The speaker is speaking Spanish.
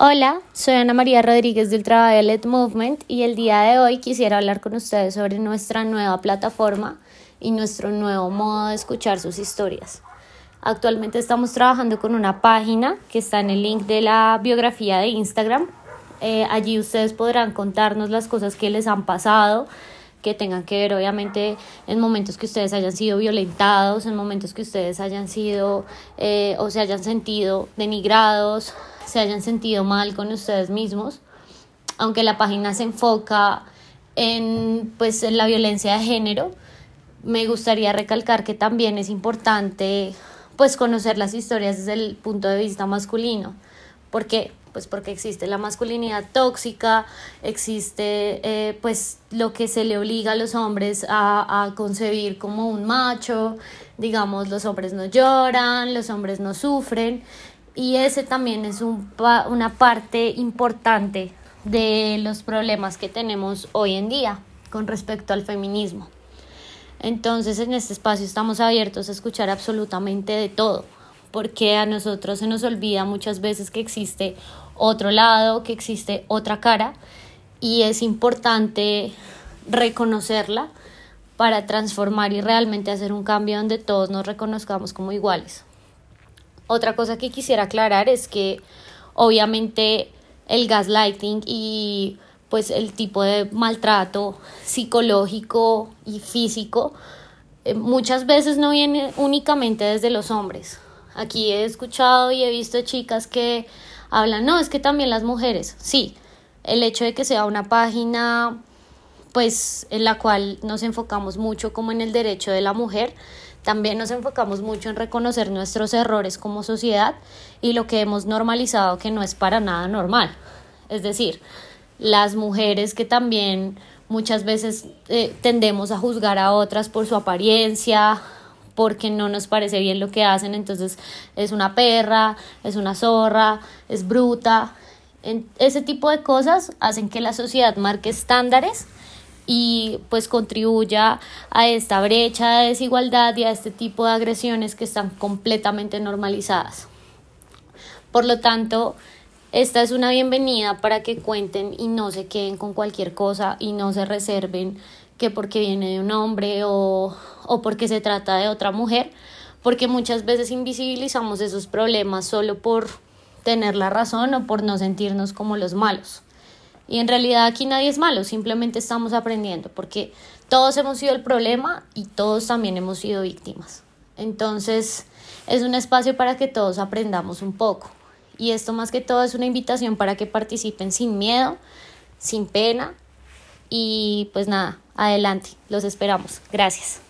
Hola, soy Ana María Rodríguez del Ultraviolet Movement y el día de hoy quisiera hablar con ustedes sobre nuestra nueva plataforma y nuestro nuevo modo de escuchar sus historias. Actualmente estamos trabajando con una página que está en el link de la biografía de Instagram. Eh, allí ustedes podrán contarnos las cosas que les han pasado, que tengan que ver obviamente en momentos que ustedes hayan sido violentados, en momentos que ustedes hayan sido eh, o se hayan sentido denigrados, se hayan sentido mal con ustedes mismos, aunque la página se enfoca en, pues, la violencia de género, me gustaría recalcar que también es importante pues conocer las historias desde el punto de vista masculino, porque pues porque existe la masculinidad tóxica, existe eh, pues lo que se le obliga a los hombres a, a, concebir como un macho, digamos los hombres no lloran, los hombres no sufren. Y ese también es un, una parte importante de los problemas que tenemos hoy en día con respecto al feminismo. Entonces en este espacio estamos abiertos a escuchar absolutamente de todo, porque a nosotros se nos olvida muchas veces que existe otro lado, que existe otra cara, y es importante reconocerla para transformar y realmente hacer un cambio donde todos nos reconozcamos como iguales. Otra cosa que quisiera aclarar es que obviamente el gaslighting y pues el tipo de maltrato psicológico y físico eh, muchas veces no viene únicamente desde los hombres. Aquí he escuchado y he visto chicas que hablan, no, es que también las mujeres, sí, el hecho de que sea una página pues en la cual nos enfocamos mucho como en el derecho de la mujer, también nos enfocamos mucho en reconocer nuestros errores como sociedad y lo que hemos normalizado que no es para nada normal. Es decir, las mujeres que también muchas veces eh, tendemos a juzgar a otras por su apariencia, porque no nos parece bien lo que hacen, entonces es una perra, es una zorra, es bruta. ese tipo de cosas hacen que la sociedad marque estándares y pues contribuya a esta brecha de desigualdad y a este tipo de agresiones que están completamente normalizadas. Por lo tanto, esta es una bienvenida para que cuenten y no se queden con cualquier cosa y no se reserven que porque viene de un hombre o, o porque se trata de otra mujer, porque muchas veces invisibilizamos esos problemas solo por tener la razón o por no sentirnos como los malos. Y en realidad aquí nadie es malo, simplemente estamos aprendiendo, porque todos hemos sido el problema y todos también hemos sido víctimas. Entonces es un espacio para que todos aprendamos un poco. Y esto más que todo es una invitación para que participen sin miedo, sin pena. Y pues nada, adelante, los esperamos. Gracias.